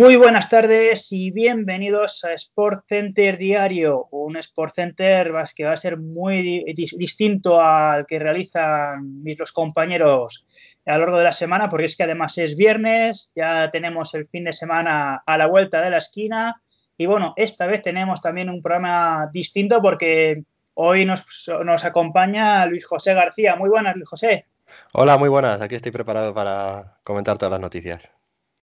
Muy buenas tardes y bienvenidos a Sport Center Diario, un Sport Center que va a ser muy distinto al que realizan mis los compañeros a lo largo de la semana, porque es que además es viernes, ya tenemos el fin de semana a la vuelta de la esquina y bueno, esta vez tenemos también un programa distinto porque hoy nos, nos acompaña Luis José García. Muy buenas, Luis José. Hola, muy buenas. Aquí estoy preparado para comentar todas las noticias.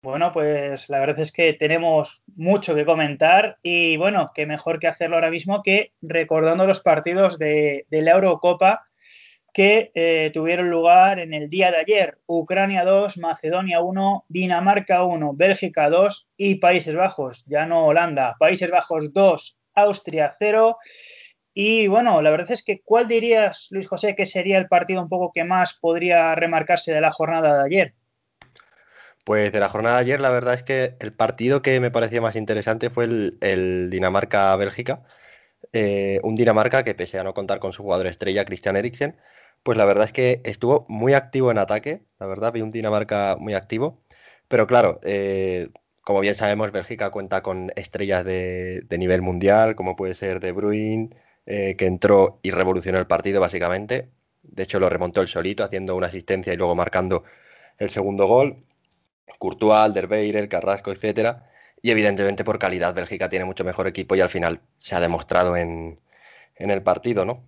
Bueno, pues la verdad es que tenemos mucho que comentar y bueno, qué mejor que hacerlo ahora mismo que recordando los partidos de, la Eurocopa que eh, tuvieron lugar en el día de ayer. Ucrania 2, Macedonia 1, Dinamarca 1, Bélgica 2 y Países Bajos, ya no Holanda. Países Bajos 2, Austria 0. Y bueno, la verdad es que ¿cuál dirías, Luis José, que sería el partido un poco que más podría remarcarse de la jornada de ayer? Pues de la jornada de ayer, la verdad es que el partido que me parecía más interesante fue el, Dinamarca-Bélgica. Eh, un Dinamarca que, pese a no contar con su jugador estrella, Christian Eriksen, pues la verdad es que estuvo muy activo en ataque. La verdad, vi un Dinamarca muy activo. Pero claro, eh, como bien sabemos, Bélgica cuenta con estrellas de, nivel mundial, como puede ser De Bruyne, eh, que entró y revolucionó el partido básicamente. De hecho, lo remontó el solito, haciendo una asistencia y luego marcando el segundo gol. Courtois, Alderweireld, Carrasco, etcétera. Y evidentemente por calidad Bélgica tiene mucho mejor equipo y al final se ha demostrado en, el partido, ¿no?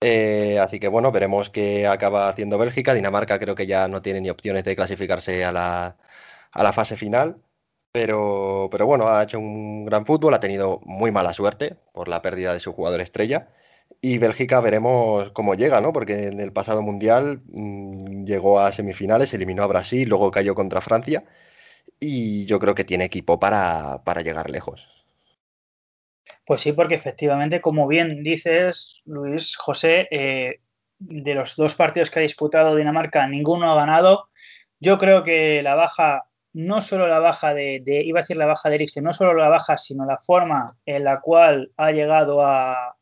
Eh, así que bueno, veremos qué acaba haciendo Bélgica. Dinamarca creo que ya no tiene ni opciones de clasificarse a la, a la fase final. Pero, pero bueno, ha hecho un gran fútbol, ha tenido muy mala suerte por la pérdida de su jugador estrella. Y Bélgica veremos cómo llega, ¿no? Porque en el pasado mundial mmm, llegó a semifinales, eliminó a Brasil, luego cayó contra Francia. Y yo creo que tiene equipo para, para llegar lejos. Pues sí, porque efectivamente, como bien dices, Luis José, eh, de los dos partidos que ha disputado Dinamarca, ninguno ha ganado. Yo creo que la baja, no solo la baja de, de, iba a decir la baja de Eriksen, no solo la baja, sino la forma en la cual ha llegado a,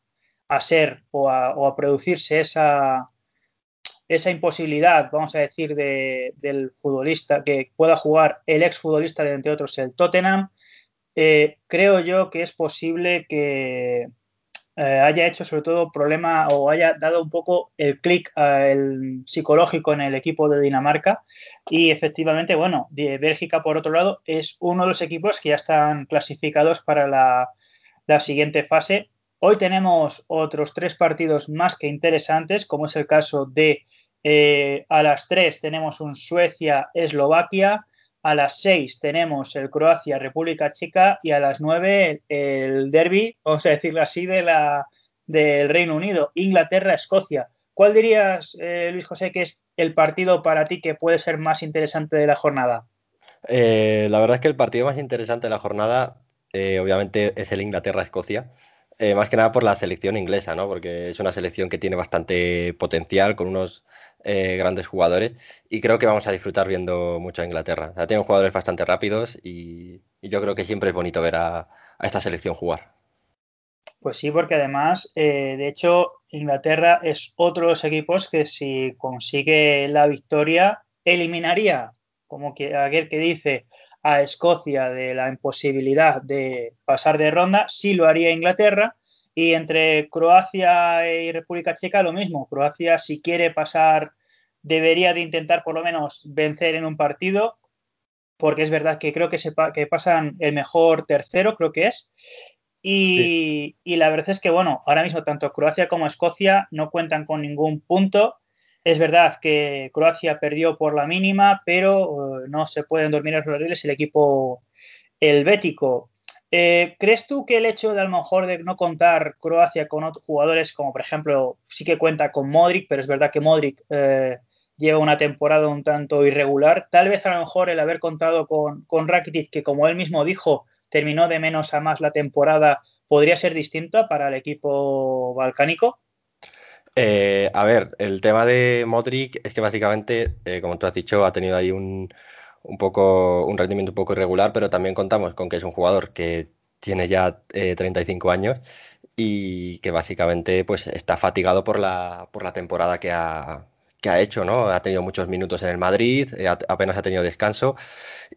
a ser o a, producirse esa, esa imposibilidad, vamos a decir, de, del futbolista que pueda jugar el exfutbolista de entre otros el Tottenham, eh, creo yo que es posible que eh, haya hecho sobre todo problema o haya dado un poco el clic el psicológico en el equipo de Dinamarca. Y efectivamente, bueno, Bélgica por otro lado es uno de los equipos que ya están clasificados para la siguiente fase Hoy tenemos otros tres partidos más que interesantes, como es el caso de eh, a las 3 tenemos un Suecia-Eslovaquia, a las 6 tenemos el Croacia-República Checa y a las 9 el derby, vamos a decirlo así, de la, del Reino Unido, Inglaterra-Escocia. ¿Cuál dirías, eh, Luis José, que es el partido para ti que puede ser más interesante de la jornada? Eh, la verdad es que el partido más interesante de la jornada, obviamente, es el Inglaterra-Escocia. Eh, más que nada por la selección inglesa, ¿no? Porque es una selección que tiene bastante potencial, con unos eh, grandes jugadores, y creo que vamos a disfrutar viendo mucho a Inglaterra. Tienen jugadores bastante rápidos y, yo creo que siempre es bonito ver a, esta selección jugar. Pues sí, porque además, eh, de hecho, Inglaterra es otro de los equipos que si consigue la victoria, eliminaría, como que aquel que dice, a Escocia de la imposibilidad de pasar de ronda, sí lo haría Inglaterra. Y entre Croacia y República Checa lo mismo. Croacia si quiere pasar debería de intentar por lo menos vencer en un partido, porque es verdad que creo que, se, que pasan el mejor tercero, creo que es. Y, y, la verdad es que, bueno, ahora mismo tanto Croacia como Escocia no cuentan con ningún punto es verdad que Croacia perdió por la mínima, pero eh, no se pueden dormir los laureles el equipo helvético. Eh, ¿Crees tú que el hecho de a lo mejor de no contar Croacia con otros jugadores, como por ejemplo, sí que cuenta con Modric, pero es verdad que Modric eh, lleva una temporada un tanto irregular, tal vez a lo mejor el haber contado con, con Rakitic, que como él mismo dijo, terminó de menos a más la temporada, podría ser distinta para el equipo balcánico? Eh, a ver, el tema de Modric es que básicamente, eh, como tú has dicho, ha tenido ahí un, poco, un rendimiento un poco irregular, pero también contamos con que es un jugador que tiene ya 35 eh, años y que básicamente pues está fatigado por la, por la temporada que ha, que ha hecho, ¿no? Ha tenido muchos minutos en el Madrid, apenas ha tenido descanso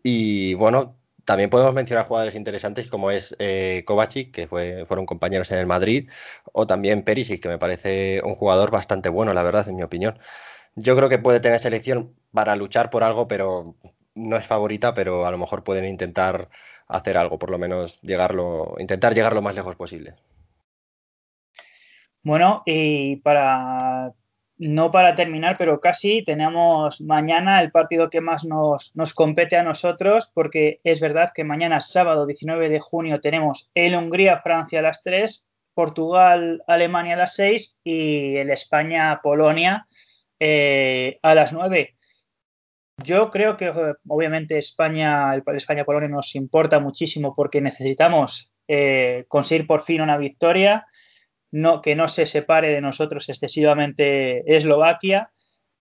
y bueno, también podemos mencionar jugadores interesantes como es eh, Kovacic, que fue, fueron compañeros en el Madrid, o también Perisic, que me parece un jugador bastante bueno, la verdad, en mi opinión. Yo creo que puede tener selección para luchar por algo, pero no es favorita, pero a lo mejor pueden intentar hacer algo, por lo menos llegarlo, intentar llegar lo más lejos posible. Bueno, y para no para terminar, pero casi tenemos mañana el partido que más nos, nos, compete a nosotros, porque es verdad que mañana, sábado 19 de junio, tenemos el Hungría-Francia a las 3, Portugal-Alemania a las 6 y el España-Polonia eh, a las 9. Yo creo que obviamente España, el España-Polonia nos importa muchísimo porque necesitamos eh, conseguir por fin una victoria no, que no se separe de nosotros excesivamente Eslovaquia.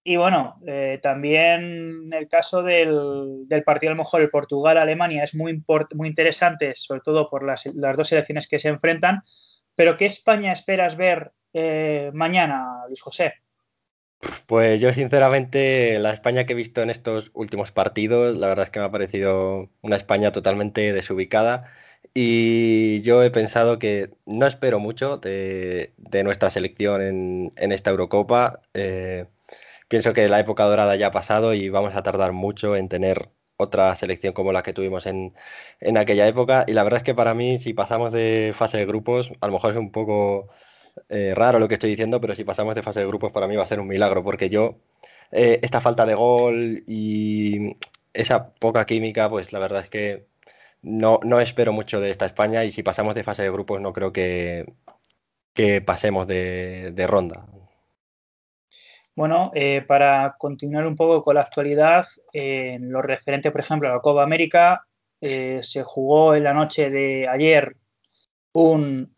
Y bueno, eh, también el caso del, partido, a lo mejor el Portugal-Alemania es muy, muy interesante, sobre todo por las, las, dos selecciones que se enfrentan. Pero ¿qué España esperas ver eh, mañana, Luis José? Pues yo sinceramente la España que he visto en estos últimos partidos, la verdad es que me ha parecido una España totalmente desubicada y yo he pensado que no espero mucho de, nuestra selección en, esta Eurocopa. Eh, pienso que la época dorada ya ha pasado y vamos a tardar mucho en tener otra selección como la que tuvimos en, aquella época. Y la verdad es que para mí, si pasamos de fase de grupos, a lo mejor es un poco eh, raro lo que estoy diciendo, pero si pasamos de fase de grupos para mí va a ser un milagro, porque yo, eh, esta falta de gol y esa poca química, pues la verdad es que no, espero mucho de esta España y si pasamos de fase de grupos no creo que, pasemos de, ronda. Bueno, eh, para continuar un poco con la actualidad, eh, en lo referente, por ejemplo, a la Copa América, eh, se jugó en la noche de ayer un,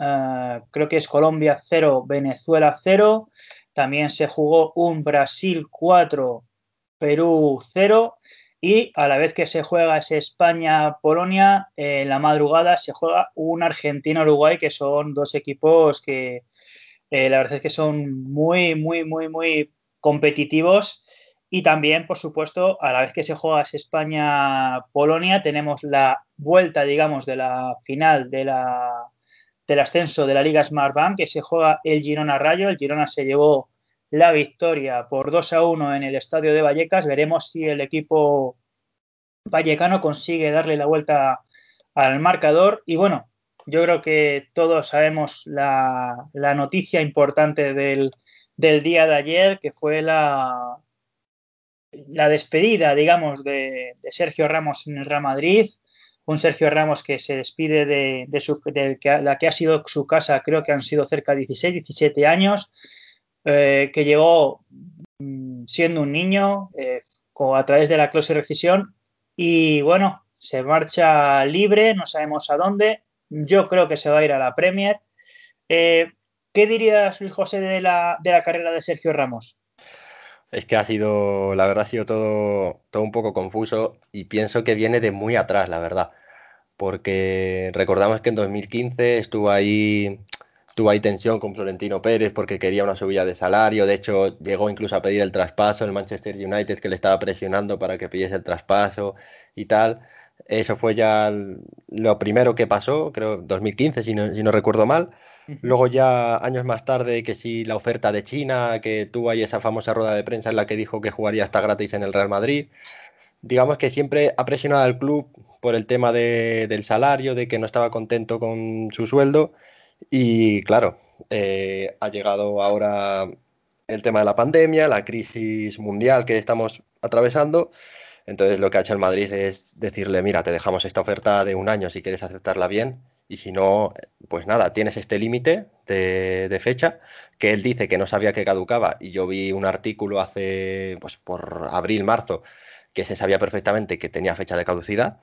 creo que es Colombia 0, Venezuela 0. También se jugó un Brasil 4, Perú 0 y a la vez que se juega ese España-Polonia, en la madrugada se juega un Argentina-Uruguay, que son dos equipos que eh, la verdad es que son muy, muy, muy, muy competitivos. Y también, por supuesto, a la vez que se juega España-Polonia, tenemos la vuelta, digamos, de la final de la, del ascenso de la Liga Smart Bank, que se juega el Girona Rayo. El Girona se llevó la victoria por 2 a 1 en el estadio de Vallecas. Veremos si el equipo vallecano consigue darle la vuelta al marcador. Y bueno, yo creo que todos sabemos la, la noticia importante del, día de ayer, que fue la, la despedida, digamos, de, Sergio Ramos en el Real Madrid. Un Sergio Ramos que se despide de, de, su, de la que ha sido su casa, creo que han sido cerca de 16, 17 años eh, que llegó mm, siendo un niño eh, a través de la clase de rescisión y bueno, se marcha libre, no sabemos a dónde. Yo creo que se va a ir a la Premier. Eh, ¿Qué dirías, Luis José, de la, de la carrera de Sergio Ramos? Es que ha sido, la verdad, ha sido todo, todo un poco confuso y pienso que viene de muy atrás, la verdad. Porque recordamos que en 2015 estuvo ahí tuvo ahí tensión con Florentino Pérez porque quería una subida de salario. De hecho, llegó incluso a pedir el traspaso el Manchester United que le estaba presionando para que pidiese el traspaso y tal. Eso fue ya lo primero que pasó, creo 2015, si no, si no recuerdo mal. Luego ya años más tarde, que sí, la oferta de China, que tuvo ahí esa famosa rueda de prensa en la que dijo que jugaría hasta gratis en el Real Madrid. Digamos que siempre ha presionado al club por el tema de, del salario, de que no estaba contento con su sueldo y claro, eh, ha llegado ahora el tema de la pandemia, la crisis mundial que estamos atravesando. Entonces lo que ha hecho el Madrid es decirle, mira, te dejamos esta oferta de un año si quieres aceptarla bien. Y si no, pues nada, tienes este límite de, de, fecha que él dice que no sabía que caducaba y yo vi un artículo hace, pues por abril, marzo, que se sabía perfectamente que tenía fecha de caducidad.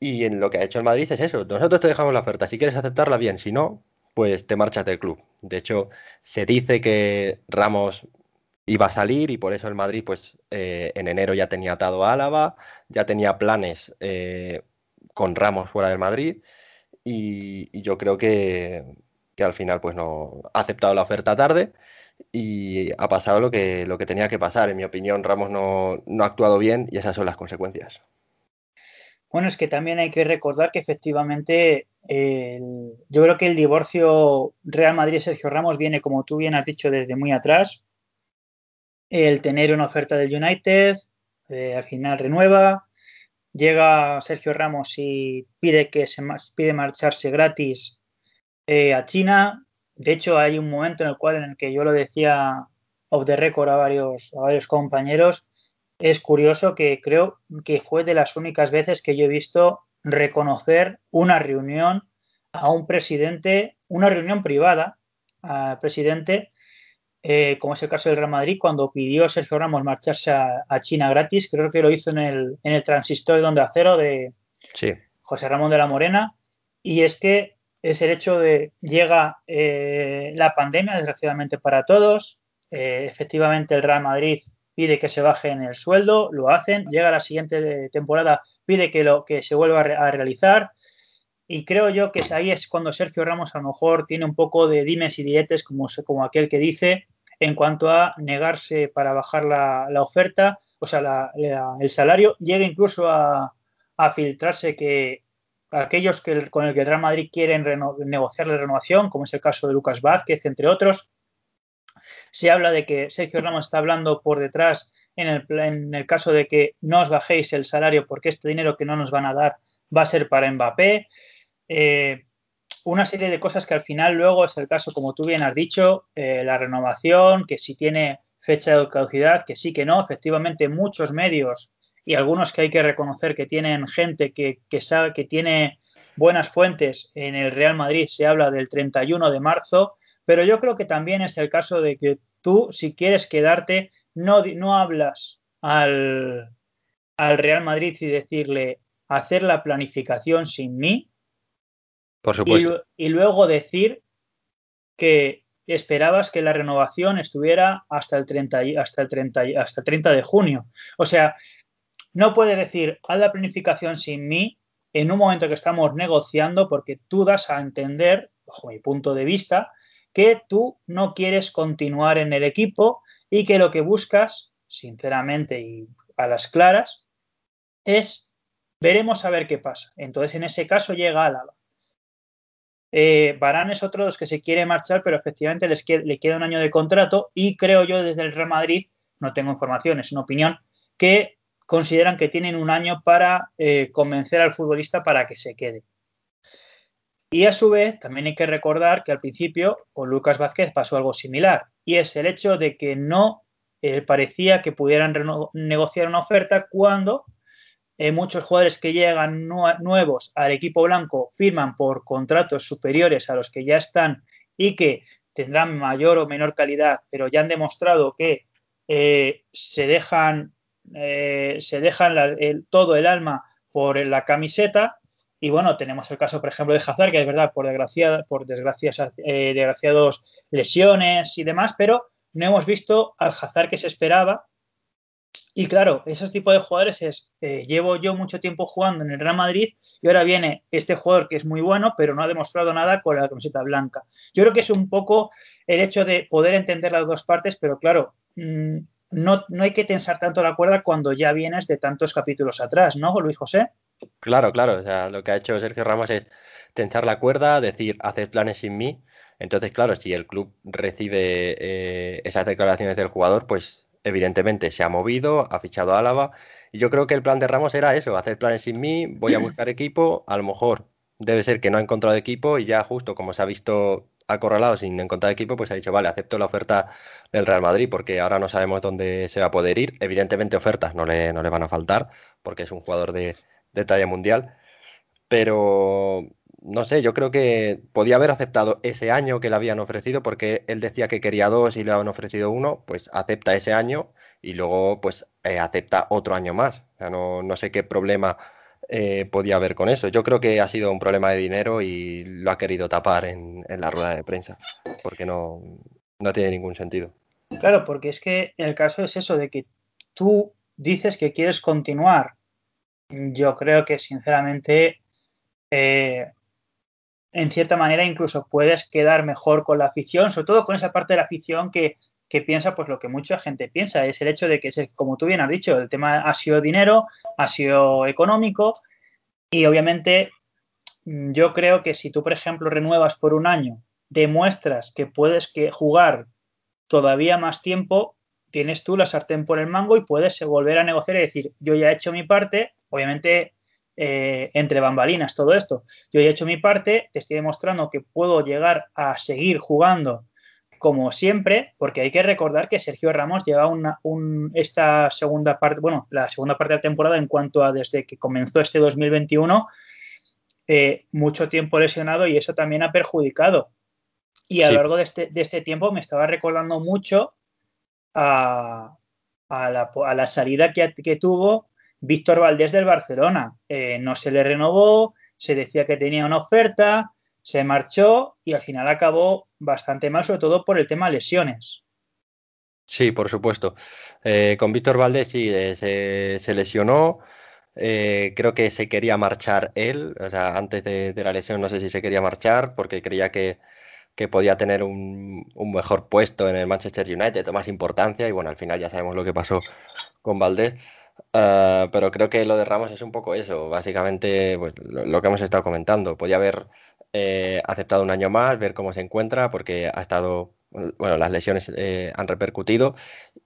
Y en lo que ha hecho el Madrid es eso, nosotros te dejamos la oferta, si quieres aceptarla bien, si no, pues te marchas del club. De hecho, se dice que Ramos iba a salir y por eso el Madrid, pues eh, en enero ya tenía atado a Álava, ya tenía planes eh, con Ramos fuera del Madrid y, y yo creo que, que, al final, pues no ha aceptado la oferta tarde y ha pasado lo que, lo que tenía que pasar. En mi opinión, Ramos no, no ha actuado bien y esas son las consecuencias. Bueno, es que también hay que recordar que efectivamente el, yo creo que el divorcio Real Madrid-Sergio Ramos viene, como tú bien has dicho, desde muy atrás. El tener una oferta del United, eh, al final renueva, llega Sergio Ramos y pide que se pide marcharse gratis eh, a China. De hecho, hay un momento en el cual en el que yo lo decía off the record a varios, a varios compañeros, es curioso que creo que fue de las únicas veces que yo he visto reconocer una reunión a un presidente, una reunión privada al presidente, eh, como es el caso del Real Madrid, cuando pidió a Sergio Ramos marcharse a, China gratis, creo que lo hizo en el, en el transistor de Acero de José Ramón de la Morena, y es que es el hecho de llega eh, la pandemia, desgraciadamente para todos, eh, efectivamente el Real Madrid pide que se baje en el sueldo, lo hacen, llega la siguiente temporada, pide que, lo, que se vuelva a, realizar. Y creo yo que ahí es cuando Sergio Ramos a lo mejor tiene un poco de dimes y dietes, como, como aquel que dice, en cuanto a negarse para bajar la, oferta, o sea, el salario. Llega incluso a, filtrarse que aquellos que, con el que el Real Madrid quieren negociar la renovación, como es el caso de Lucas Vázquez, entre otros, se habla de que Sergio Ramos está hablando por detrás en el, en el caso de que no os bajéis el salario porque este dinero que no nos van a dar va a ser para Mbappé. Eh, una serie de cosas que al final luego es el caso, como tú bien has dicho, eh, la renovación, que si tiene fecha de caducidad, que sí, que no. Efectivamente, muchos medios y algunos que hay que reconocer que tienen gente que, que sabe que tiene buenas fuentes en el Real Madrid, se habla del 31 de marzo pero yo creo que también es el caso de que tú, si quieres quedarte, no, no hablas al, al Real Madrid y decirle hacer la planificación sin mí. Por supuesto. Y, luego decir que esperabas que la renovación estuviera hasta el 30, hasta el 30, hasta el 30 de junio. O sea, no puedes decir haz la planificación sin mí en un momento que estamos negociando porque tú das a entender, bajo mi punto de vista, que tú no quieres continuar en el equipo y que lo que buscas, sinceramente y a las claras, es veremos a ver qué pasa. Entonces, en ese caso llega Álava. Eh, Barán es otro de los que se quiere marchar, pero efectivamente les le queda un año de contrato y creo yo desde el Real Madrid, no tengo información, es una opinión, que consideran que tienen un año para eh, convencer al futbolista para que se quede. Y a su vez, también hay que recordar que al principio con Lucas Vázquez pasó algo similar, y es el hecho de que no eh, parecía que pudieran negociar una oferta cuando eh, muchos jugadores que llegan nuevos al equipo blanco firman por contratos superiores a los que ya están y que tendrán mayor o menor calidad, pero ya han demostrado que eh, se dejan, se dejan todo el alma por la camiseta y bueno, tenemos el caso, por ejemplo, de Hazard, que es verdad, por, desgracia, por desgracias, eh, desgraciados lesiones y demás, pero no hemos visto al Hazard que se esperaba. Y claro, esos tipos de jugadores es, eh, llevo yo mucho tiempo jugando en el Real Madrid y ahora viene este jugador que es muy bueno, pero no ha demostrado nada con la camiseta blanca. Yo creo que es un poco el hecho de poder entender las dos partes, pero claro, mm, no, no hay que tensar tanto la cuerda cuando ya vienes de tantos capítulos atrás, ¿no, Luis José? Claro, claro. O sea, lo que ha hecho Sergio Ramos es tensar la cuerda, decir, haced planes sin mí. Entonces, claro, si el club recibe eh, esas declaraciones del jugador, pues evidentemente se ha movido, ha fichado a Álava. Y yo creo que el plan de Ramos era eso, hacer planes sin mí, voy a buscar equipo, a lo mejor debe ser que no ha encontrado equipo y ya justo como se ha visto acorralado sin encontrar equipo, pues ha dicho, vale, acepto la oferta del Real Madrid porque ahora no sabemos dónde se va a poder ir. Evidentemente ofertas no le, no le van a faltar porque es un jugador de, de talla mundial. Pero no sé, yo creo que podía haber aceptado ese año que le habían ofrecido, porque él decía que quería dos y le habían ofrecido uno, pues acepta ese año y luego pues eh, acepta otro año más. O no, no sé qué problema eh, podía haber con eso. Yo creo que ha sido un problema de dinero y lo ha querido tapar en, en la rueda de prensa, porque no, no tiene ningún sentido. Claro, porque es que el caso es eso de que tú dices que quieres continuar yo creo que sinceramente, eh, en cierta manera incluso puedes quedar mejor con la afición, sobre todo con esa parte de la afición que, piensa pues lo que mucha gente piensa, es el hecho de que, como tú bien has dicho, el tema ha sido dinero, ha sido económico Y obviamente mm, yo creo que si tú, por ejemplo, renuevas por un año, demuestras que puedes que jugar todavía más tiempo, tienes tú la sartén por el mango y puedes volver a negociar y decir, yo ya he hecho mi parte, obviamente eh, entre bambalinas todo esto, yo ya he hecho mi parte, te estoy demostrando que puedo llegar a seguir jugando como siempre, porque hay que recordar que Sergio Ramos lleva una, un, esta segunda parte, bueno, la segunda parte de la temporada en cuanto a desde que comenzó este 2021, eh, mucho tiempo lesionado y eso también ha perjudicado. Y a lo largo de este, de este, tiempo me estaba recordando mucho a, a, la, a la, salida que, que, tuvo Víctor Valdés del Barcelona. Eh, no se le renovó, se decía que tenía una oferta, se marchó y al final acabó bastante mal, sobre todo por el tema lesiones. Sí, por supuesto. Eh, con Víctor Valdés sí, eh, se, lesionó. Creo que se quería marchar él, o sea, antes de, la lesión no sé si se quería marchar porque creía que, podía tener un, un, mejor puesto en el Manchester United más importancia y bueno, al final ya sabemos lo que pasó con Valdés. Uh, pero creo que lo de Ramos es un poco eso, básicamente pues, lo, que hemos estado comentando. Podía haber eh, aceptado un año más, ver cómo se encuentra, porque ha estado, bueno, las lesiones eh, han repercutido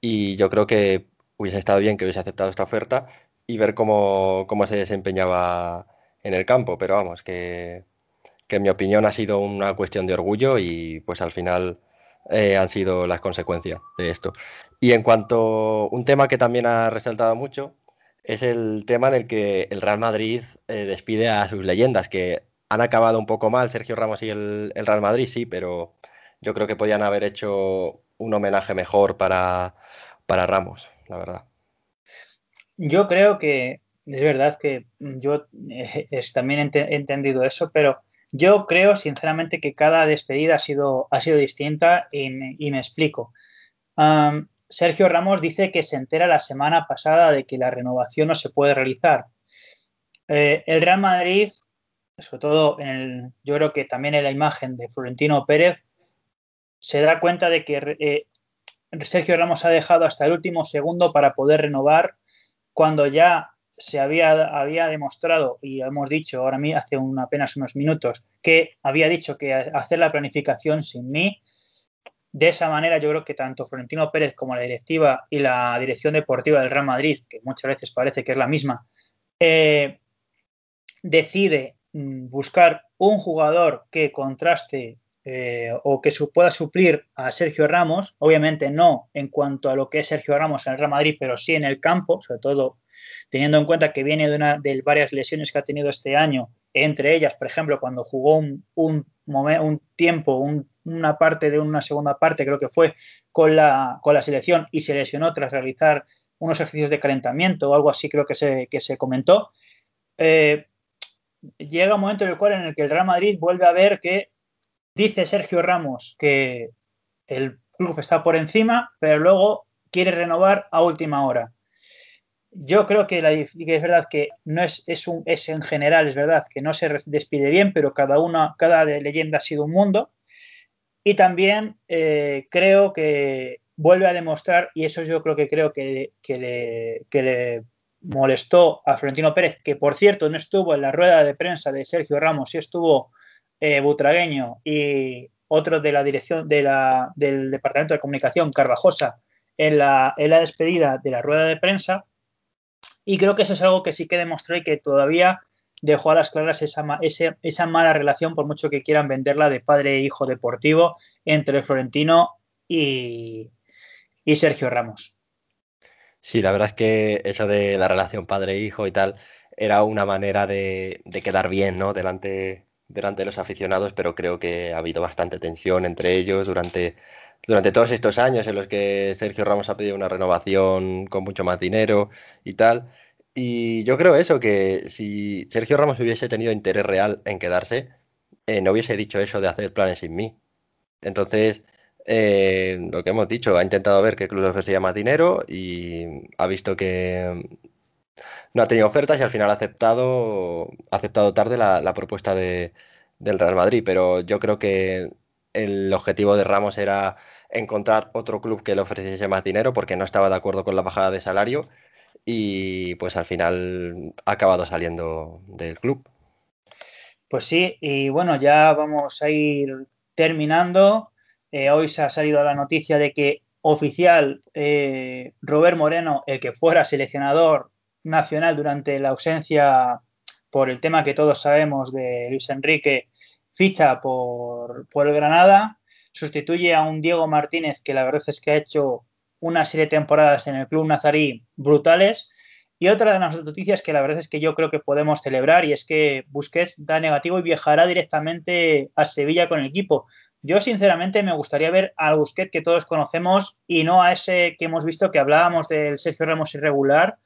y yo creo que hubiese estado bien que hubiese aceptado esta oferta y ver cómo, cómo se desempeñaba en el campo, pero vamos, que, que, en mi opinión ha sido una cuestión de orgullo y pues al final eh, han sido las consecuencias de esto. Y en cuanto un tema que también ha resaltado mucho, es el tema en el que el Real Madrid eh, despide a sus leyendas, que han acabado un poco mal Sergio Ramos y el, el, Real Madrid, sí, pero yo creo que podían haber hecho un homenaje mejor para, para Ramos, la verdad. Yo creo que es verdad que yo eh, es, también he entendido eso, pero yo creo sinceramente que cada despedida ha sido, ha sido distinta y, y me explico. Sergio Ramos dice que se entera la semana pasada de que la renovación no se puede realizar. Eh, el Real Madrid sobre todo en el, yo creo que también en la imagen de Florentino Pérez, se da cuenta de que eh, Sergio Ramos ha dejado hasta el último segundo para poder renovar cuando ya se había, había demostrado, y hemos dicho ahora mismo, hace apenas unos minutos, que había dicho que hacer la planificación sin mí. De esa manera, yo creo que tanto Florentino Pérez como la directiva y la dirección deportiva del Real Madrid, que muchas veces parece que es la misma, eh, decide Mm, buscar un jugador que contraste eh, o que pueda suplir a Sergio Ramos, obviamente no en cuanto a lo que es Sergio Ramos en el Real Madrid, pero sí en el campo, sobre todo teniendo en cuenta que viene de, una, de varias lesiones que ha tenido este año, entre ellas, por ejemplo, cuando jugó un, un tiempo, un, una parte de una segunda parte, creo que fue con la, con la selección y se lesionó tras realizar unos ejercicios de calentamiento o algo así, creo que se, que se comentó. Eh, llega un momento en el cual en el que el Real Madrid vuelve a ver que dice Sergio Ramos que el club está por encima, pero luego quiere renovar a última hora. Yo creo que, es verdad que no es, es, un, es en general, es verdad que no se despide bien, pero cada una, cada leyenda ha sido un mundo. Y también eh, creo que vuelve a demostrar, y eso yo creo que creo que, le molestó a Florentino Pérez, que por cierto no estuvo en la rueda de prensa de Sergio Ramos, sí estuvo eh, Butragueño y otro de la dirección de la, del Departamento de Comunicación, Carvajosa, en la, en la despedida de la rueda de prensa. Y creo que eso es algo que sí que demostró y que todavía dejó a las claras esa, esa, mala relación, por mucho que quieran venderla, de padre e hijo deportivo entre Florentino y, y Sergio Ramos. Sí, la verdad es que eso de la relación padre-hijo y tal era una manera de, de quedar bien, ¿no? Delante, delante de los aficionados, pero creo que ha habido bastante tensión entre ellos durante, durante todos estos años en los que Sergio Ramos ha pedido una renovación con mucho más dinero y tal. Y yo creo eso, que si Sergio Ramos hubiese tenido interés real en quedarse, eh, no hubiese dicho eso de hacer planes sin mí. Entonces, eh, lo que hemos dicho, ha intentado ver qué club ofrecía más dinero y ha visto que no ha tenido ofertas y al final ha aceptado, ha aceptado tarde la, la propuesta de, del Real Madrid. Pero yo creo que el objetivo de Ramos era encontrar otro club que le ofreciese más dinero porque no estaba de acuerdo con la bajada de salario y pues al final ha acabado saliendo del club. Pues sí, y bueno, ya vamos a ir terminando. Eh, hoy se ha salido la noticia de que oficial eh, Robert Moreno, el que fuera seleccionador nacional durante la ausencia por el tema que todos sabemos de Luis Enrique, ficha por, por el Granada, sustituye a un Diego Martínez que la verdad es que ha hecho una serie de temporadas en el club nazarí brutales. Y otra de las noticias que la verdad es que yo creo que podemos celebrar y es que Busquets da negativo y viajará directamente a Sevilla con el equipo. Yo sinceramente me gustaría ver al Busquets que todos conocemos y no a ese que hemos visto que hablábamos del Sergio Ramos irregular.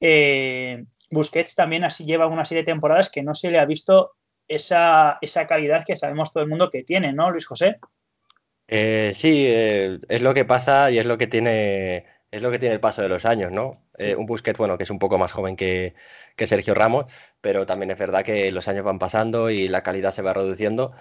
Eh, Busquets también así lleva una serie de temporadas que no se le ha visto esa, esa calidad que sabemos todo el mundo que tiene, ¿no, Luis José? Eh, sí, eh, es lo que pasa y es lo que tiene, es lo que tiene el paso de los años, ¿no? Eh, un Busquets, bueno, que es un poco más joven que, que, Sergio Ramos, pero también es verdad que los años van pasando y la calidad se va reduciendo.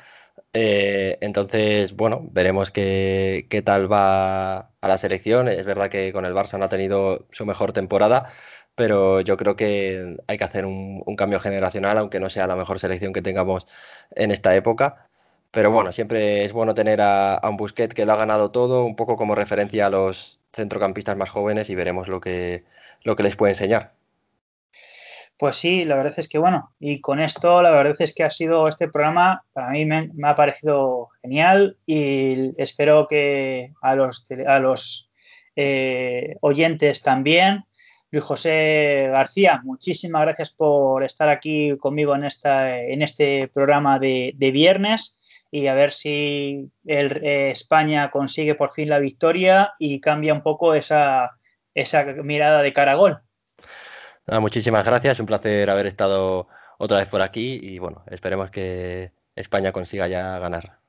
entonces, bueno, veremos qué, qué, tal va a la selección. Es verdad que con el Barça no ha tenido su mejor temporada, pero yo creo que hay que hacer un, un cambio generacional, aunque no sea la mejor selección que tengamos en esta época. Pero bueno, siempre es bueno tener a, a, un Busquet que lo ha ganado todo, un poco como referencia a los centrocampistas más jóvenes y veremos lo que, lo que les puede enseñar. Pues sí, la verdad es que bueno, y con esto la verdad es que ha sido este programa, para mí me, ha parecido genial y espero que a los, a los eh, oyentes también. Luis José García, muchísimas gracias por estar aquí conmigo en, esta, en este programa de viernes y a ver si el, eh, España consigue por fin la victoria y cambia un poco esa, esa mirada de cara a gol. Muchísimas gracias, un placer haber estado otra vez por aquí y bueno, esperemos que España consiga ya ganar.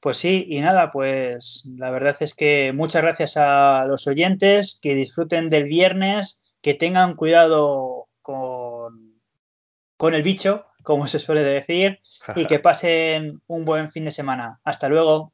Pues sí, y nada, pues la verdad es que muchas gracias a los oyentes, que disfruten del viernes, que tengan cuidado con, con el bicho, como se suele decir, y que pasen un buen fin de semana. Hasta luego.